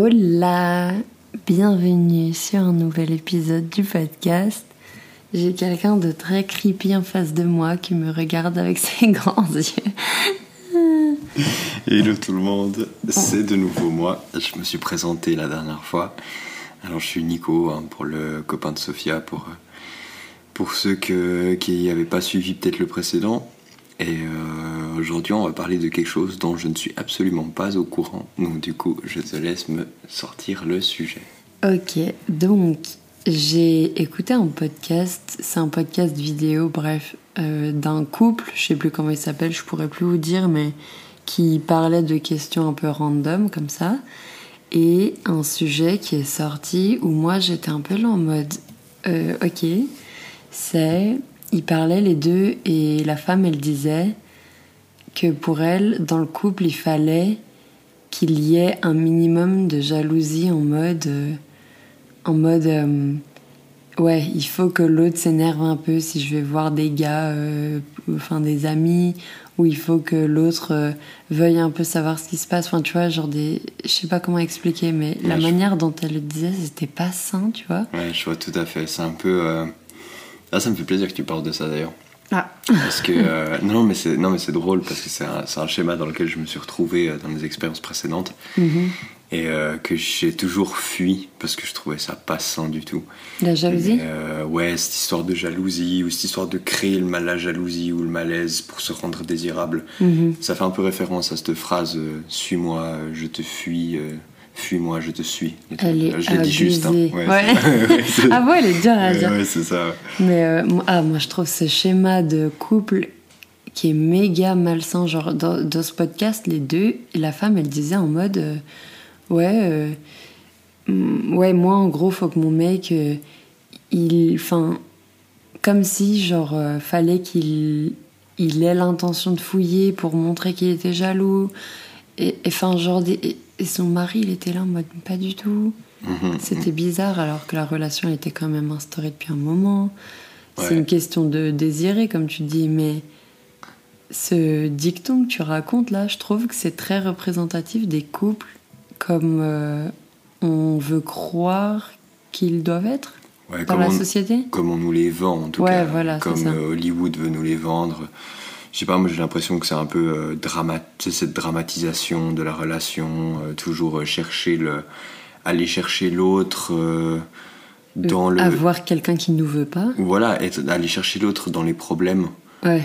Hola, bienvenue sur un nouvel épisode du podcast. J'ai quelqu'un de très creepy en face de moi qui me regarde avec ses grands yeux. Hello tout le monde, c'est de nouveau moi. Je me suis présenté la dernière fois. Alors je suis Nico hein, pour le copain de Sofia pour, pour ceux que, qui n'avaient pas suivi peut-être le précédent. Et euh, aujourd'hui, on va parler de quelque chose dont je ne suis absolument pas au courant. Donc, du coup, je te laisse me sortir le sujet. Ok, donc j'ai écouté un podcast, c'est un podcast vidéo, bref, euh, d'un couple, je sais plus comment il s'appelle, je pourrais plus vous dire, mais qui parlait de questions un peu random comme ça. Et un sujet qui est sorti où moi j'étais un peu là en mode, euh, ok, c'est ils parlaient les deux et la femme, elle disait que pour elle, dans le couple, il fallait qu'il y ait un minimum de jalousie en mode, euh, en mode, euh, ouais, il faut que l'autre s'énerve un peu si je vais voir des gars, euh, enfin des amis, ou il faut que l'autre veuille un peu savoir ce qui se passe. Enfin, tu vois, genre des, je sais pas comment expliquer, mais la manière dont elle le disait, c'était pas sain, tu vois. Ouais, je vois tout à fait. C'est un peu ah, ça me fait plaisir que tu parles de ça d'ailleurs. Ah. Parce que euh, non, mais c'est non, mais c'est drôle parce que c'est un, un, schéma dans lequel je me suis retrouvé euh, dans les expériences précédentes mm-hmm. et euh, que j'ai toujours fui parce que je trouvais ça pas sain du tout. La jalousie? ouais, cette histoire de jalousie ou cette histoire de créer le mal, la jalousie ou le malaise pour se rendre désirable. Mm-hmm. Ça fait un peu référence à cette phrase "suis-moi, je te fuis." Fuis-moi, je te suis. Elle est je l'ai dit juste. Hein. Ouais, ah ouais, elle est dure à dire. Ouais, c'est ça. Mais euh, ah, moi, je trouve ce schéma de couple qui est méga malsain. Genre, dans, dans ce podcast, les deux, la femme, elle disait en mode euh, Ouais, euh, ouais, moi, en gros, faut que mon mec, il. Enfin, comme si, genre, fallait qu'il il ait l'intention de fouiller pour montrer qu'il était jaloux. Et des, et son mari, il était là en mode pas du tout. Mhm, C'était mhm. bizarre alors que la relation était quand même instaurée depuis un moment. C'est une question de désirer, comme tu dis, mais ce dicton que tu racontes là, je trouve que c'est très représentatif des couples comme euh, on veut croire qu'ils doivent être dans la société. Comme on nous les vend en tout ouais, cas. Voilà, comme euh, Hollywood veut nous les vendre je sais pas, moi j'ai l'impression que c'est un peu euh, dramat cette dramatisation de la relation, euh, toujours euh, chercher le, aller chercher l'autre euh, dans le. Avoir quelqu'un qui nous veut pas. Voilà, être, aller chercher l'autre dans les problèmes. Ouais.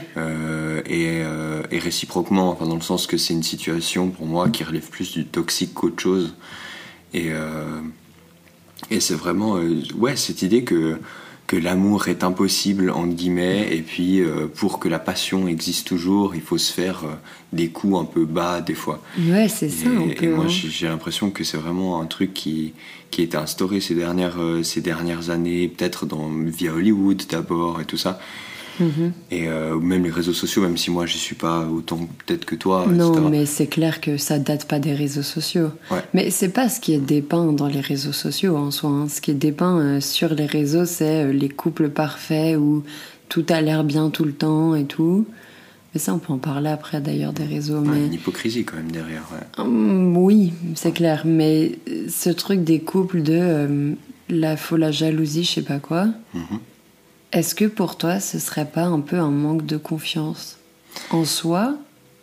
et, et, réciproquement, enfin dans le sens que c'est une situation pour moi qui relève plus du toxique qu'autre chose. Et, et c'est vraiment, ouais, cette idée que que l'amour est impossible entre guillemets et puis euh, pour que la passion existe toujours il faut se faire euh, des coups un peu bas des fois ouais c'est ça et, et moi hein. j'ai l'impression que c'est vraiment un truc qui qui a été instauré ces dernières euh, ces dernières années peut-être dans via Hollywood d'abord et tout ça Mhm. et euh, même les réseaux sociaux même si moi j'y suis pas autant peut-être que toi Non, etc. mais c'est clair que ça date pas des réseaux sociaux. Ouais. Mais c'est pas ce qui est dépeint dans les réseaux sociaux en soi. hein. Ce qui est dépeint euh, sur les réseaux, c'est euh, les couples parfaits où tout a l'air bien tout le temps et tout. Mais ça, on peut en parler après d'ailleurs des réseaux. Ouais, mais une hypocrisie quand même derrière ouais. Hum, oui, c'est clair. Mais ce truc des couples de la faut la jalousie, je sais pas quoi. Mhm. Est-ce que pour toi, ce serait pas un peu un manque de confiance en soi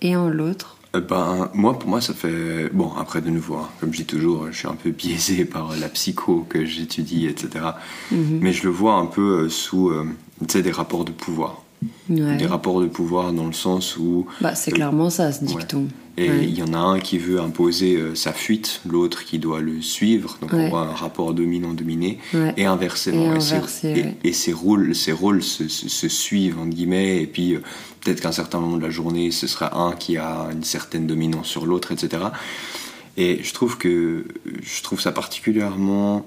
et en l'autre? Euh, Ben, moi, pour moi, ça fait. Bon, après, de nouveau, hein, comme je dis toujours, je suis un peu biaisé par la psycho que j'étudie, etc. Mhm. Mais je le vois un peu euh, sous euh, des rapports de pouvoir. Ouais. Des rapports de pouvoir dans le sens où. Bah, c'est clairement ça, ce dicton. Et il Ouais. y en a un qui veut imposer euh, sa fuite, l'autre qui doit le suivre. Donc Ouais. on voit un rapport dominant-dominé. Ouais. Et inversement. Et ces- inversé, et- ouais. et ces rôles, ces rôles se, se- se suivent, entre guillemets. Et puis euh, peut-être qu'à un certain moment de la journée, ce sera un qui a une certaine dominance sur l'autre, etc. Et je trouve que je trouve ça particulièrement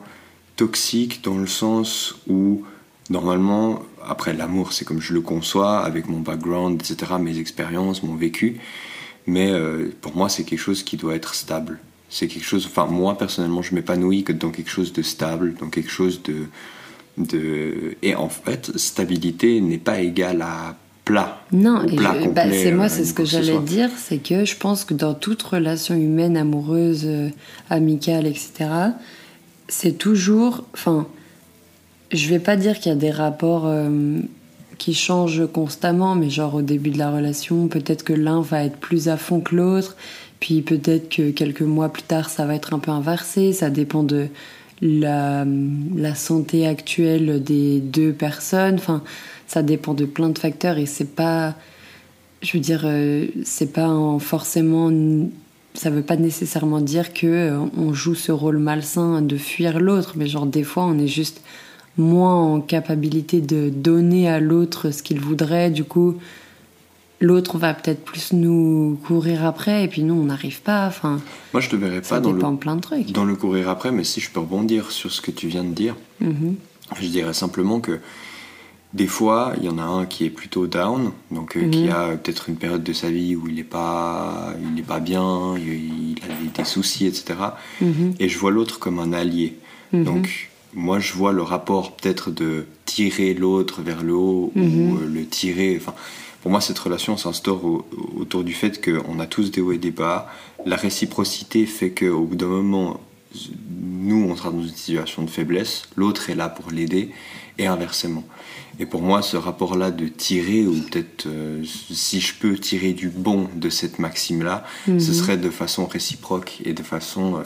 toxique dans le sens où normalement, après l'amour, c'est comme je le conçois, avec mon background, etc., mes expériences, mon vécu. Mais euh, pour moi, c'est quelque chose qui doit être stable. C'est quelque chose. Enfin, moi personnellement, je m'épanouis que dans quelque chose de stable, dans quelque chose de. de... Et en fait, stabilité n'est pas égale à plat. Non, plat je- bah, c'est moi, euh, c'est ce que j'allais dire, c'est que je pense que dans toute relation humaine, amoureuse, euh, amicale, etc., c'est toujours, enfin, je vais pas dire qu'il y a des rapports euh, qui changent constamment, mais genre au début de la relation, peut-être que l'un va être plus à fond que l'autre, puis peut-être que quelques mois plus tard, ça va être un peu inversé, ça dépend de la, la santé actuelle des deux personnes, enfin, ça dépend de plein de facteurs et c'est pas, je veux dire, euh, c'est pas en forcément, ça veut pas nécessairement dire que euh, on joue ce rôle malsain de fuir l'autre, mais genre des fois on est juste moins en capacité de donner à l'autre ce qu'il voudrait, du coup l'autre va peut-être plus nous courir après et puis nous on n'arrive pas, enfin Moi, je te verrais pas dans le, de plein de trucs. dans le courir après, mais si je peux rebondir sur ce que tu viens de dire, Mhm. je dirais simplement que des fois, il y en a un qui est plutôt down, donc euh, qui Mhm. a peut-être une période de sa vie où il n'est pas, il pas bien, il, il a des, des soucis, etc. Mhm. Et je vois l'autre comme un allié. Donc, moi, je vois le rapport peut-être de tirer l'autre vers le haut Mhm. ou euh, le tirer. Enfin, pour moi, cette relation s'instaure au- autour du fait qu'on a tous des hauts et des bas. La réciprocité fait qu'au bout d'un moment, nous, on sera dans une situation de faiblesse, l'autre est là pour l'aider, et inversement. Et pour moi, ce rapport-là de tirer, ou peut-être euh, si je peux tirer du bon de cette maxime-là, Mhm. ce serait de façon réciproque et de façon euh,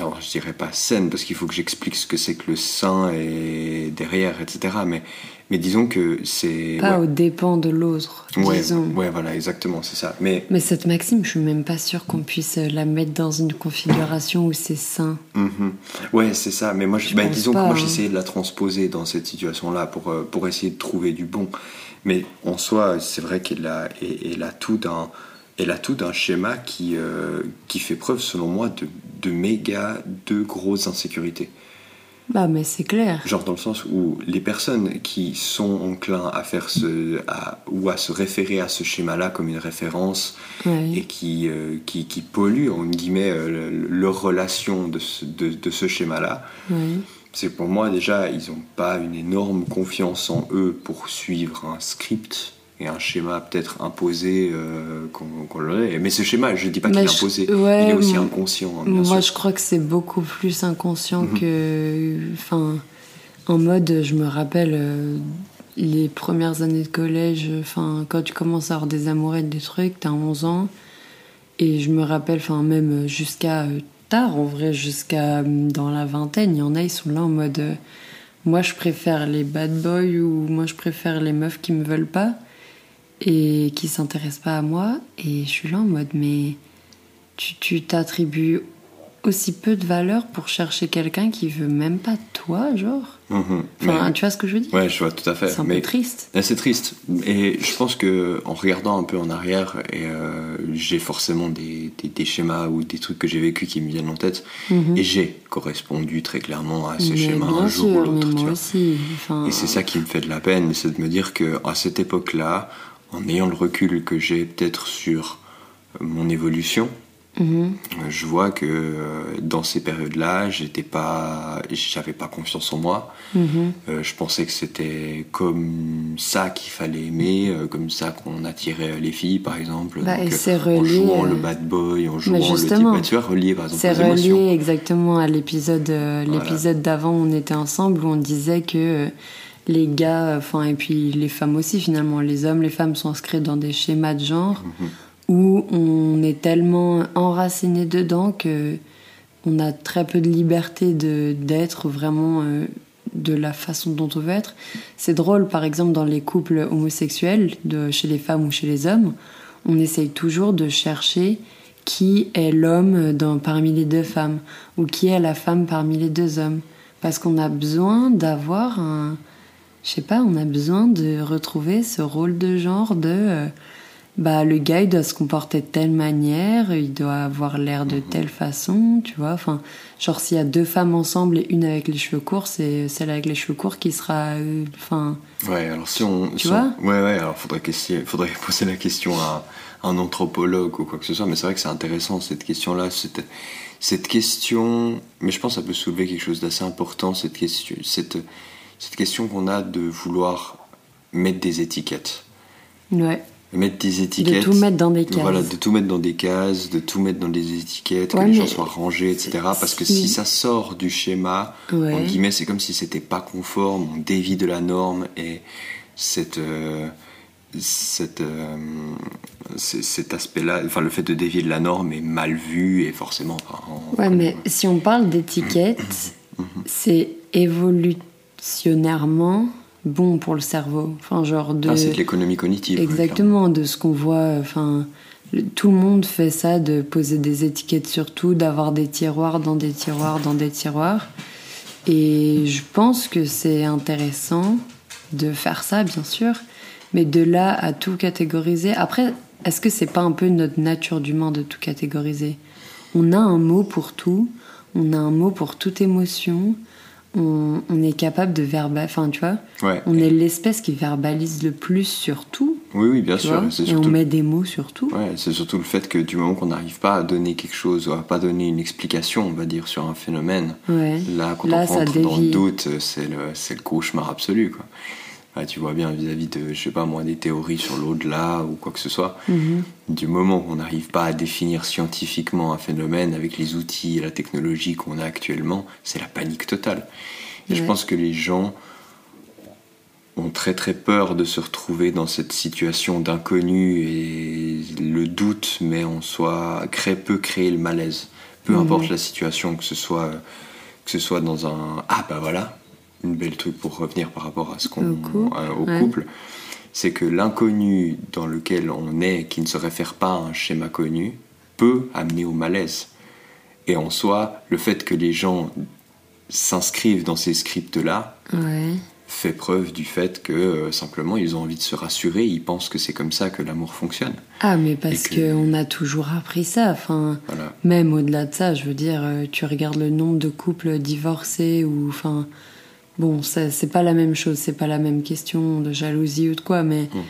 alors je dirais pas saine parce qu'il faut que j'explique ce que c'est que le sein et derrière, etc. Mais, mais disons que c'est. Pas ouais. aux dépens de l'autre, Ouais, disons. ouais, voilà, exactement, c'est ça. Mais Mais cette maxime, je suis même pas sûre qu'on puisse euh, la mettre dans une configuration où c'est sain. mhm. ouais, c'est ça. Mais moi, je, Je bah, pense disons pas, que moi, hein. j'essayais de la transposer dans cette situation-là pour, euh, pour essayer de trouver du bon. Mais en soi, c'est vrai qu'elle a, elle elle a tout d'un. Elle a tout d'un schéma qui, euh, qui fait preuve, selon moi, de, de méga, de grosses insécurités. Bah, mais c'est clair. Genre dans le sens où les personnes qui sont enclins à faire ce à- ou à se référer à ce schéma-là comme une référence et qui, euh, qui, qui polluent en guillemets euh, le- leur relation de ce, de, de ce schéma-là, c'est pour moi déjà ils n'ont pas une énorme confiance en eux pour suivre un script et un schéma peut-être imposé euh, qu'on qu'on leur ait. Mais ce schéma, je dis pas qu'il est imposé, ouais, il est aussi inconscient. hein, bien Moi, sûr. je crois que c'est beaucoup plus inconscient Mhm. que. Enfin, en mode, je me rappelle euh, les premières années de collège, enfin, quand tu commences à avoir des amourettes, des trucs, t'as 11 ans. Et je me rappelle, enfin, même jusqu'à euh, tard, en vrai, jusqu'à euh, dans la vingtaine, il y en a, ils sont là en mode. moi, je préfère les bad boys ou moi, je préfère les meufs qui me veulent pas et qui s'intéressent pas à moi. Et je suis là en mode, mais tu t'attribues aussi peu de valeur pour chercher quelqu'un qui veut même pas toi, genre. Mhm. Enfin, Mais- tu vois ce que je veux dire? Ouais, je vois tout à fait. C'est un mais peu triste. C'est triste. Et je pense que en regardant un peu en arrière, et euh, j'ai forcément des, des- des schémas ou des trucs que j'ai vécu qui me viennent en tête. Mhm. Et j'ai correspondu très clairement à ces schémas un jour ou sûr, l'autre. vois. aussi. Enfin, Et c'est ça qui me fait de la peine, c'est de me dire que à cette époque-là, en ayant le recul que j'ai peut-être sur euh, mon évolution, mhm. euh, je vois que euh, dans ces périodes-là, j'étais pas, j'avais pas confiance en moi. Mhm. Euh, je pensais que c'était comme ça qu'il fallait aimer, comme ça qu'on attirait les filles, par exemple. Bah, Donc, euh, en relié, jouant euh, le bad boy, en jouant mais le type. Bah, tu vois, relié par exemple C'est émotions. relié exactement à l'épisode Voilà. l'épisode d'avant où on était ensemble où on disait que les gars, enfin et puis les femmes aussi finalement, les hommes, les femmes sont inscrits dans des schémas de genre Mhm. où on est tellement enraciné dedans que on a très peu de liberté de d'être vraiment euh, de la façon dont on veut être. C'est drôle par exemple dans les couples homosexuels, de, chez les femmes ou chez les hommes, on essaye toujours de chercher qui est l'homme parmi les deux femmes ou qui est la femme parmi les deux hommes. Parce qu'on a besoin d'avoir un... Je sais pas, on a besoin de retrouver ce rôle de genre de... euh, bah, le gars, il doit se comporter de telle manière, il doit avoir l'air de telle façon, tu vois. Enfin, genre, s'il y a deux femmes ensemble et une avec les cheveux courts, c'est celle avec les cheveux courts qui sera. euh, Enfin, Ouais, alors si on. Tu si vois on- Ouais, ouais, alors faudrait, faudrait poser la question à un anthropologue ou quoi que ce soit, mais c'est vrai que c'est intéressant cette question-là. Cette, cette question. Mais je pense que ça peut soulever quelque chose d'assez important, cette question, cette, cette question qu'on a de vouloir mettre des étiquettes. Ouais. Mettre des étiquettes. De tout mettre dans des cases. Voilà, de tout mettre dans des cases, de tout mettre dans des étiquettes, que les gens soient rangés, etc. Parce que si- ça sort du schéma, Ouais. en guillemets, c'est comme si c'était pas conforme, on dévie de la norme et cette, euh, cette, euh, cet aspect-là, enfin le fait de dévier de la norme est mal vu et forcément. enfin, on- Ouais, mais si on parle d'étiquette, c'est bon pour le cerveau. Enfin, genre de. Ah, c'est de l'économie cognitive. Exactement, de ce qu'on voit. Enfin, le- tout le monde fait ça, de poser des étiquettes sur tout, d'avoir des tiroirs dans des tiroirs dans des tiroirs. Et je pense que c'est intéressant de faire ça, bien sûr, mais de là à tout catégoriser. Après, est-ce que c'est pas un peu notre nature d'humain de tout catégoriser? On a un mot pour tout, on a un mot pour toute émotion, on, on est capable de verbaliser. Enfin, tu vois, Ouais. on est l'espèce qui verbalise le plus sur tout, Oui, oui, bien sûr. et surtout on met des mots sur tout. Ouais, c'est surtout le fait que du moment qu'on n'arrive pas à donner quelque chose, ou à pas donner une explication, on va dire, sur un phénomène, Ouais. là, quand Là, on rentre dans le doute, c'est le, c'est le cauchemar absolu, quoi. Ouais, tu vois bien vis-à-vis de, je sais pas moi, des théories sur l'au-delà ou quoi que ce soit. Mhm. Du moment qu'on n'arrive pas à définir scientifiquement un phénomène avec les outils et la technologie qu'on a actuellement, c'est la panique totale. Et je pense que les gens ont très très peur de se retrouver dans cette situation d'inconnu et le doute met en soi crée, peut créer le malaise. Peu importe la situation, que ce soit que ce soit dans un ah bah voilà une belle truc pour revenir par rapport à ce qu'on Au couple, euh, au ouais. couple, c'est que l'inconnu dans lequel on est, qui ne se réfère pas à un schéma connu, peut amener au malaise. Et en soi, le fait que les gens s'inscrivent dans ces scripts-là Ouais. fait preuve du fait que euh, simplement ils ont envie de se rassurer, ils pensent que c'est comme ça que l'amour fonctionne. Ah, mais parce que- qu'on a toujours appris ça. Enfin, Voilà. même au-delà de ça, je veux dire, euh, tu regardes le nombre de couples divorcés ou. Enfin, bon, ça, c'est pas la même chose, c'est pas la même question de jalousie ou de quoi, mais Mhm.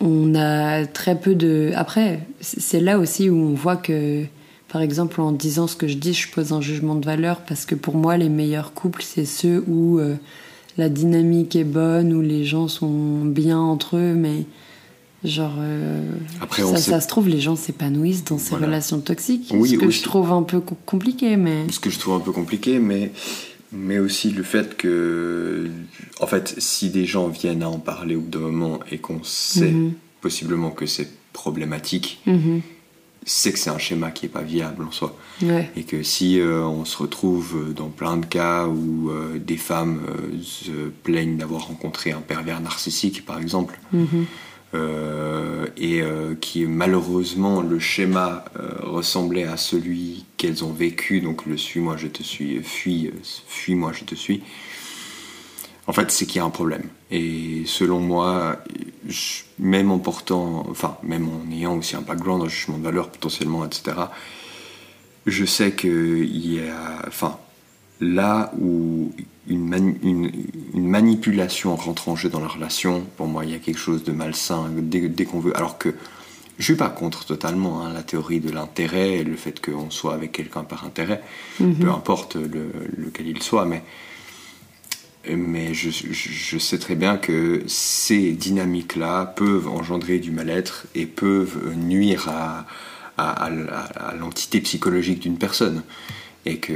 on a très peu de. Après, c'est là aussi où on voit que. Par exemple, en disant ce que je dis, je pose un jugement de valeur parce que pour moi, les meilleurs couples, c'est ceux où euh, la dynamique est bonne, où les gens sont bien entre eux, mais genre. euh, Après, ça, ça se trouve, les gens s'épanouissent dans ces Voilà. relations toxiques. Oui, ce que aussi. je trouve un peu co- compliqué, mais. Ce que je trouve un peu compliqué, mais, mais aussi le fait que, en fait, si des gens viennent à en parler au bout d'un moment et qu'on sait Mhm. possiblement que c'est problématique, Mhm. c'est que c'est un schéma qui est pas viable en soi. Ouais. Et que si euh, on se retrouve dans plein de cas où euh, des femmes euh, se plaignent d'avoir rencontré un pervers narcissique, par exemple, Mhm. Et euh, qui malheureusement le schéma euh, ressemblait à celui qu'elles ont vécu, donc le suis-moi, je te suis, fuis, euh, fuis-moi, je te suis. En fait, c'est qu'il y a un problème. Et selon moi, même en portant, enfin, même en ayant aussi un background en jugement de valeur potentiellement, etc., je sais qu'il y a, enfin, là où une, mani- une, une manipulation rentre en jeu dans la relation, pour moi, il y a quelque chose de malsain dès, dès qu'on veut. Alors que je suis pas contre totalement hein, la théorie de l'intérêt, et le fait qu'on soit avec quelqu'un par intérêt, peu importe le, lequel il soit, mais mais je, je- je sais très bien que ces dynamiques-là peuvent engendrer du mal-être et peuvent nuire à, à, à- à l'entité psychologique d'une personne et que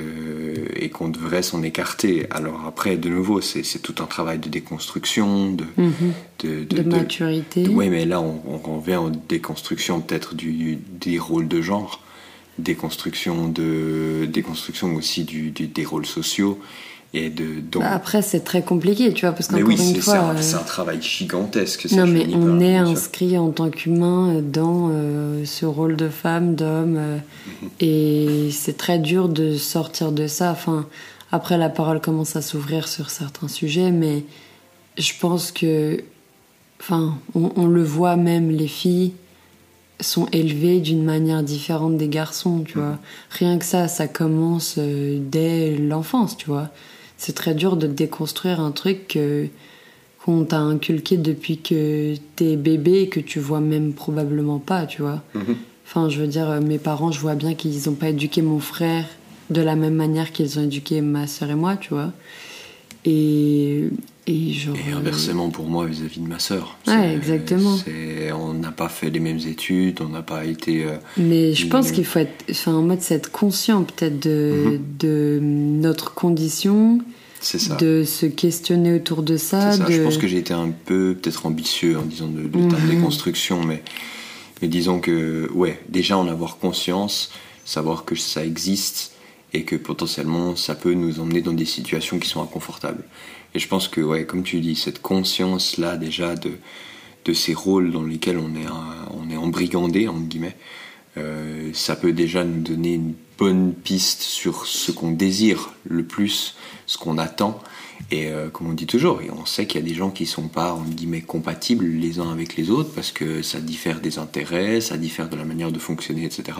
et qu'on devrait s'en écarter. Alors après, de nouveau, c'est tout un travail de déconstruction, de, Mhm. de, De, maturité. oui, mais là, on, on revient en déconstruction peut-être du, des rôles de genre, déconstruction, de, déconstruction aussi du, du- des rôles sociaux. Et de, donc, Bah, après, c'est très compliqué, tu vois, parce qu'encore oui, une c'est c'est fois. un, euh, c'est un travail gigantesque. Non, mais on est inscrit en tant qu'humain dans euh, ce rôle de femme, d'homme, euh, Mhm. et c'est très dur de sortir de ça. Enfin, après, la parole commence à s'ouvrir sur certains sujets, mais je pense que, enfin, on, on le voit même, les filles sont élevées d'une manière différente des garçons, tu Mhm. vois. Rien que ça, ça commence euh, dès l'enfance, tu vois. C'est très dur de déconstruire un truc que qu'on t'a inculqué depuis que t'es bébé et que tu vois même probablement pas, tu vois. Mhm. Enfin, je veux dire, euh, mes parents, je vois bien qu'ils n'ont pas éduqué mon frère de la même manière qu'ils ont éduqué ma sœur et moi, tu vois. Et Et, genre, Et inversement pour moi vis-à-vis de ma sœur. Ouais, exactement. On n'a pas fait les mêmes études, on n'a pas été. euh, Mais je pense qu'il faut être, enfin, en mode, être conscient peut-être de, Mhm. de notre condition, ça. de se questionner autour de ça. De... Je pense que j'ai été un peu peut-être ambitieux en disant de, terme Mhm. déconstruction, mais, mais disons que, ouais, déjà en avoir conscience, savoir que ça existe et que potentiellement ça peut nous emmener dans des situations qui sont inconfortables. Et je pense que, ouais, comme tu dis, cette conscience-là déjà de, de ces rôles dans lesquels on est, on est embrigandé, entre guillemets, euh, ça peut déjà nous donner une bonne piste sur ce qu'on désire le plus, ce qu'on attend. Et euh, comme on dit toujours, et on sait qu'il y a des gens qui sont pas entre guillemets compatibles les uns avec les autres parce que ça diffère des intérêts, ça diffère de la manière de fonctionner, etc.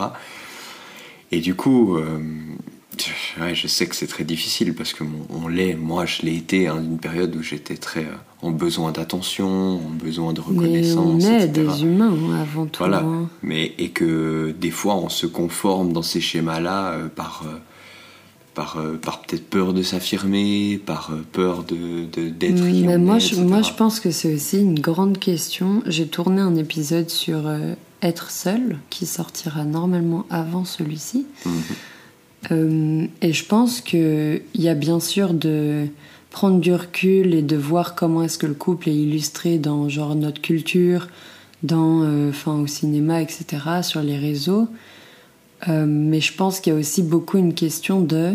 Et du coup, euh, ouais, je sais que c'est très difficile parce que mon- on l'est, moi je l'ai été à une période où j'étais très euh, en besoin d'attention, en besoin de Mais reconnaissance, on est etc. des humains hein, avant tout. Voilà. hein. Mais et que des fois on se conforme dans ces schémas-là euh, par euh, par, par peut-être peur de s'affirmer, par peur de de- d'être. on moi, je, moi, je pense que c'est aussi une grande question. J'ai tourné un épisode sur être seul, qui sortira normalement avant celui-ci. Mhm. Euh, et je pense qu'il y a bien sûr de prendre du recul et de voir comment est-ce que le couple est illustré dans genre notre culture, dans, euh, au cinéma, etc., sur les réseaux. Euh, mais je pense qu'il y a aussi beaucoup une question de,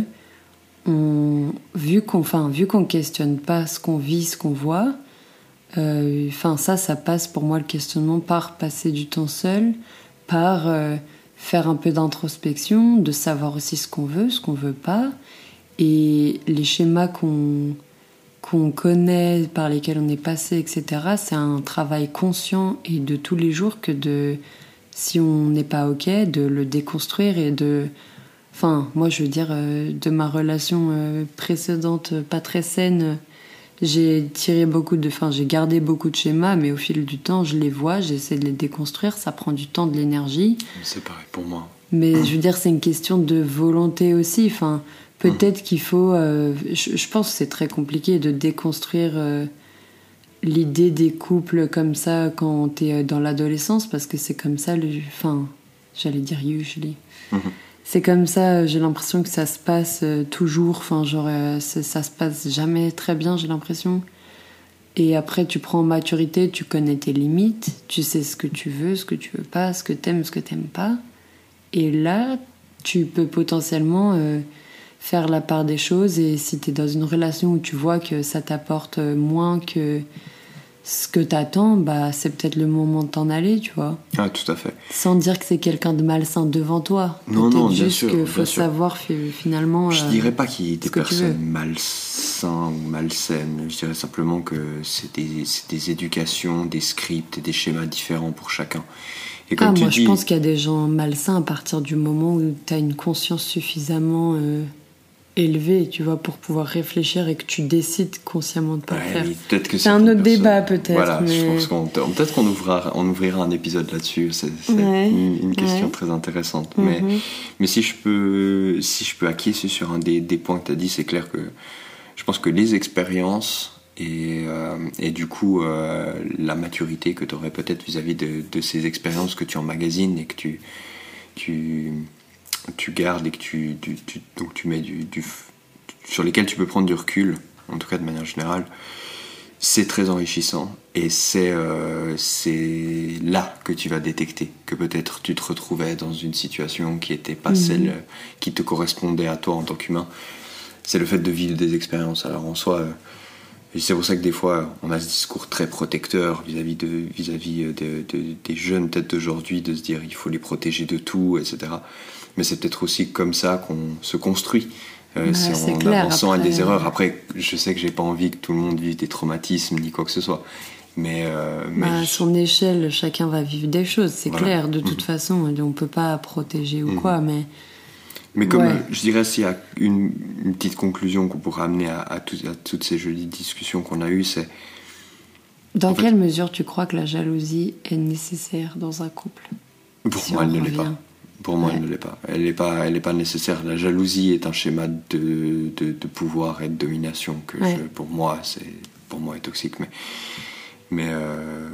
vu qu'on, enfin, vu questionne pas ce qu'on vit, ce qu'on voit. euh, ça, ça passe pour moi le questionnement par passer du temps seul, par faire un peu d'introspection, de savoir aussi ce qu'on veut, ce qu'on veut pas, et les schémas qu'on qu'on connaît, par lesquels on est passé, etc. C'est un travail conscient et de tous les jours que de, si on n'est pas ok, de le déconstruire et de, enfin, moi je veux dire, euh, de ma relation euh, précédente, pas très saine, j'ai tiré beaucoup de, enfin, j'ai gardé beaucoup de schémas, mais au fil du temps, je les vois, j'essaie de les déconstruire, ça prend du temps, de l'énergie. C'est pareil pour moi. Mais je veux dire, c'est une question de volonté aussi. Enfin, peut-être qu'il faut. euh, je, je pense que c'est très compliqué de déconstruire euh, l'idée des couples comme ça quand t'es euh, dans l'adolescence, parce que c'est comme ça. Le, enfin, j'allais dire usually. Mhm. C'est comme ça. euh, J'ai l'impression que ça se passe euh, toujours. Enfin, genre, euh, ça se passe jamais très bien. J'ai l'impression. Et après, tu prends en maturité, tu connais tes limites, tu sais ce que tu veux, ce que tu veux pas, ce que t'aimes, ce que t'aimes pas. Et là, tu peux potentiellement faire la part des choses. Et si tu es dans une relation où tu vois que ça t'apporte moins que ce que t'attends, bah, c'est peut-être le moment de t'en aller, tu vois. Ah, tout à fait. Sans dire que c'est quelqu'un de malsain devant toi. Non, non, bien juste sûr, bien faut sûr. savoir fi- finalement. Je euh, dirais pas qu'il y ait des personnes malsains ou malsaines. Je dirais simplement que c'est des, des éducations, des scripts et des schémas différents pour chacun. Et comme Ah, tu moi, dis, je pense qu'il y a des gens malsains à partir du moment où tu as une conscience suffisamment euh, élevée, tu vois, pour pouvoir réfléchir et que tu décides consciemment de pas Ouais, faire. peut-être que C'est un autre personnes- débat, peut-être, Voilà, je mais- pense qu'on peut-être qu'on ouvrira, on ouvrira un épisode là-dessus. C'est Ouais, une, une question ouais. très intéressante. Mais, Mhm. mais si je peux, si je peux acquiescer sur un des, des points que tu as dit, c'est clair que je pense que les expériences et, euh, et du coup euh, la maturité que tu aurais peut-être vis-à-vis de, de ces expériences que tu emmagasines et que tu, tu, tu gardes et que tu, tu, tu- donc tu mets du, du, sur lesquels tu peux prendre du recul, en tout cas de manière générale, c'est très enrichissant et c'est euh, là que tu vas détecter que peut-être tu te retrouvais dans une situation qui n'était pas Mhm. celle euh, qui te correspondait à toi en tant qu'humain. C'est le fait de vivre des expériences. Alors en soi, euh, c'est pour ça que des fois on a ce discours très protecteur vis-à-vis de de- de- des jeunes peut-être d'aujourd'hui de se dire il faut les protéger de tout, etc. Mais c'est peut-être aussi comme ça qu'on se construit. Euh, Bah, c'est en clair, avançant à des erreurs. euh, Après, je sais que j'ai pas envie que tout le monde vive des traumatismes ni quoi que ce soit. Mais, euh, mais Bah, à je- son échelle, chacun va vivre des choses, c'est Voilà. clair. De toute Mhm. façon, on peut pas protéger ou Mhm. quoi, mais Mais comme Ouais. euh, je dirais, s'il y a une, une petite conclusion qu'on pourrait amener à, à tout- à toutes ces jolies discussions qu'on a eues, c'est dans En fait- quelle mesure tu crois que la jalousie est nécessaire dans un couple? Pour Si moi, elle ne l'est pas. Pour moi, elle ne l'est pas. Elle n'est pas, elle n'est pas nécessaire. La jalousie est un schéma de, de, de pouvoir et de domination que Ouais. je- pour moi, c'est pour moi est toxique, mais. Mais. euh,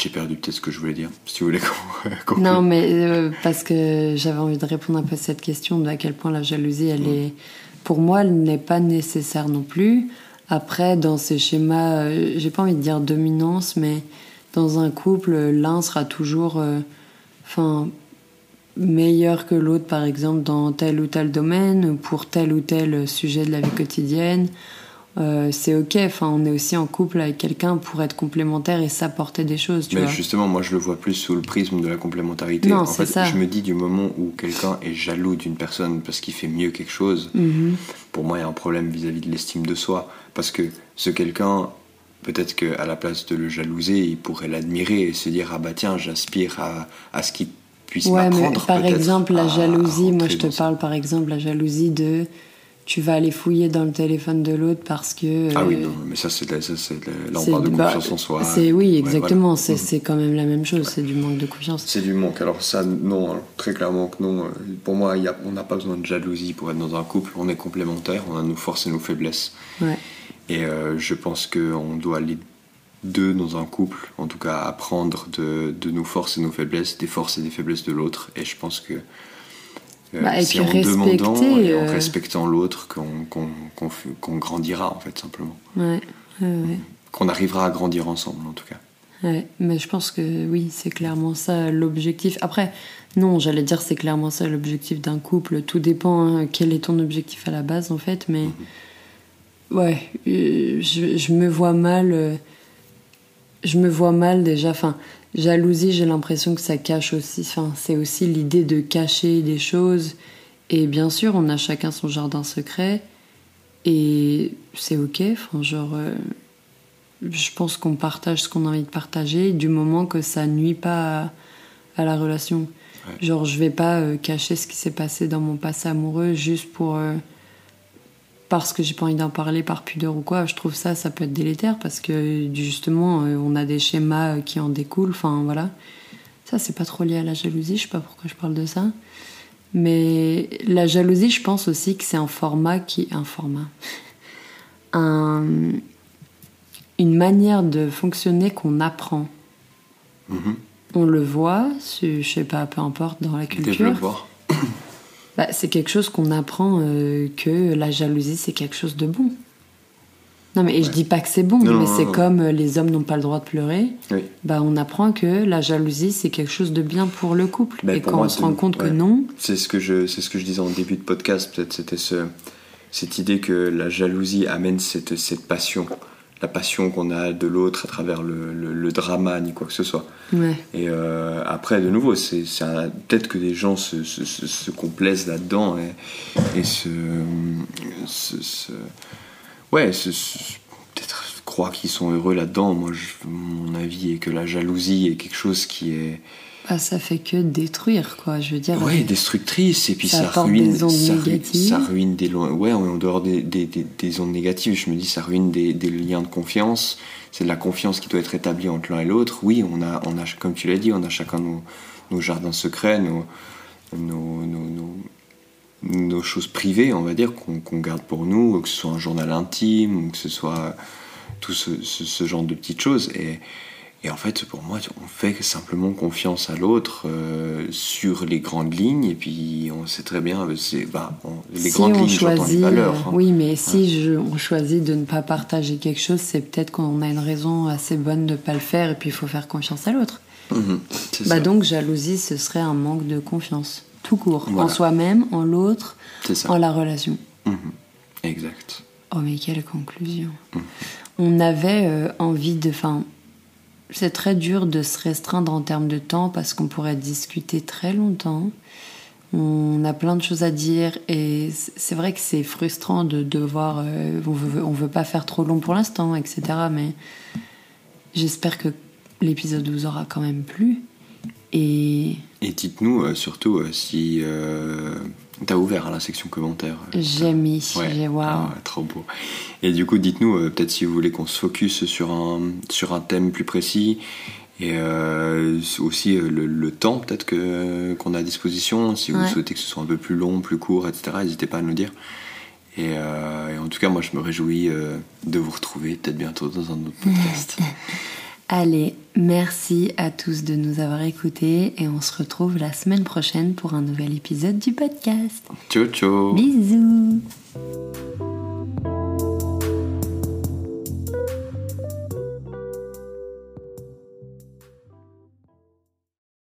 j'ai perdu peut-être ce que je voulais dire, si tu voulais qu'on. Non, mais euh, parce que j'avais envie de répondre un peu à cette question de à quel point la jalousie, elle est, pour moi, elle n'est pas nécessaire non plus. Après, dans ces schémas, euh, j'ai pas envie de dire dominance, mais dans un couple, l'un sera toujours, euh, enfin, meilleur que l'autre, par exemple, dans tel ou tel domaine, pour tel ou tel sujet de la vie quotidienne. Euh, c'est ok, enfin, on est aussi en couple avec quelqu'un pour être complémentaire et s'apporter des choses, tu Mais vois. justement, moi je le vois plus sous le prisme de la complémentarité. Non, en fait, ça. je me dis du moment où quelqu'un est jaloux d'une personne parce qu'il fait mieux quelque chose, Mhm. pour moi il y a un problème vis-à-vis de l'estime de soi. Parce que ce quelqu'un, peut-être qu'à la place de le jalouser, il pourrait l'admirer et se dire Ah bah tiens, j'aspire à, à ce qu'il puisse Ouais, mais m'apprendre. par exemple, la jalousie, moi je te parle par exemple la jalousie de tu vas aller fouiller dans le téléphone de l'autre parce que. Ah oui, euh, non, mais ça c'est là on parle de bah, confiance en soi. C'est oui, Ouais, exactement. voilà. C'est Mhm. c'est quand même la même chose. C'est du manque de confiance. C'est du manque. Alors ça, non, alors, très clairement que non. Euh, Pour moi, il y a- on n'a pas besoin de jalousie pour être dans un couple. On est complémentaires, on a nos forces et nos faiblesses. Ouais. Et euh, je pense qu'on doit les deux dans un couple, en tout cas apprendre de, de nos forces et nos faiblesses, des forces et des faiblesses de l'autre. Et je pense que euh, Bah, c'est en demandant et en euh, respectant l'autre qu'on grandira, en fait, simplement. Ouais. ouais, ouais. Qu'on arrivera à grandir ensemble, en tout cas. Ouais, mais je pense que oui, c'est clairement ça l'objectif. Après, non, j'allais dire c'est clairement ça l'objectif d'un couple. Tout dépend hein, quel est ton objectif à la base en fait, mais ouais, euh, je, je me vois mal. Je me vois mal déjà. Enfin, jalousie, j'ai l'impression que ça cache aussi. Enfin, c'est aussi l'idée de cacher des choses. Et bien sûr, on a chacun son jardin secret. Et c'est ok. Enfin, genre. euh, je pense qu'on partage ce qu'on a envie de partager du moment que ça nuit pas à, à la relation. Ouais. Genre, je vais pas euh, cacher ce qui s'est passé dans mon passé amoureux juste pour. euh, parce que j'ai pas envie d'en parler par pudeur ou quoi. Je trouve ça, ça peut être délétère parce que justement, euh, on a des schémas euh, qui en découlent. Enfin, voilà. Ça, c'est pas trop lié à la jalousie. Je sais pas pourquoi je parle de ça. Mais la jalousie, je pense aussi que c'est un format qui. Un format. Un, une manière de fonctionner qu'on apprend. Mhm. On le voit, je sais pas, peu importe, dans la culture. Bah, c'est quelque chose qu'on apprend euh, que la jalousie, c'est quelque chose de bon. Non, mais et je Ouais. dis pas que c'est bon, Non, mais c'est comme euh, les hommes n'ont pas le droit de pleurer. Oui. Bah, on apprend que la jalousie, c'est quelque chose de bien pour le couple. Ben, et quand moi, on se rend compte que ouais. non, C'est ce que je, ce que je disais en début de podcast. Peut-être c'était ce, cette idée que la jalousie amène cette, cette passion, la passion qu'on a de l'autre à travers le, le, le drama ni quoi que ce soit. ouais. Et euh, après, de nouveau, c'est, peut-être que des gens se, se, se, se complaisent là-dedans et, et se, ouais, peut-être croient qu'ils sont heureux là-dedans. Moi, je- mon avis est que la jalousie est quelque chose qui est Bah, ça fait que détruire, quoi. Je veux dire. Ouais, destructrice, et puis Ça ça, ruine, des ondes ça, négatives. ça ruine des lo- ouais, en dehors des, des, des, des ondes négatives, je me dis ça ruine des, des liens de confiance. C'est de la confiance qui doit être établie entre l'un et l'autre. Oui, on a, on a, comme tu l'as dit, on a chacun nos, nos jardins secrets, nos, nos, nos, choses privées, on va dire, qu'on qu'on garde pour nous, que ce soit un journal intime, ou que ce soit tout ce, ce, ce genre de petites choses. Et, et en fait, pour moi, on fait simplement confiance à l'autre euh, sur les grandes lignes, et puis on sait très bien, euh, c'est, bah, on- les si grandes on lignes, j'entends les choisit, valeurs. hein. oui, mais si je- on choisit de ne pas partager quelque chose, c'est peut-être qu'on a une raison assez bonne de ne pas le faire, et puis il faut faire confiance à l'autre. Mhm, Bah ça. donc jalousie, ce serait un manque de confiance, tout court, en soi-même, en l'autre, en la relation. Mhm, Exact. Oh mais quelle conclusion. Mm. On avait euh, envie de... Enfin, c'est très dur de se restreindre en termes de temps parce qu'on pourrait discuter très longtemps. On a plein de choses à dire et c'est vrai que c'est frustrant de devoir... euh, on, veut, on veut pas faire trop long pour l'instant, etc. Mais j'espère que l'épisode vous aura quand même plu. Et Et dites-nous euh, surtout euh, si t'as ouvert à la section commentaires. euh, j'ai mis, Ouais. j'ai waouh. Ah, trop beau. Et du coup, dites-nous euh, peut-être si vous voulez qu'on se focus sur un, sur un thème plus précis et euh, aussi euh, le, le temps peut-être que, qu'on a à disposition. Si vous Ouais. souhaitez que ce soit un peu plus long, plus court, etc., n'hésitez pas à nous dire. Et, et, en tout cas, moi, je me réjouis de vous retrouver peut-être bientôt dans un autre podcast. Allez, merci à tous de nous avoir écoutés et on se retrouve la semaine prochaine pour un nouvel épisode du podcast. Ciao ciao Bisous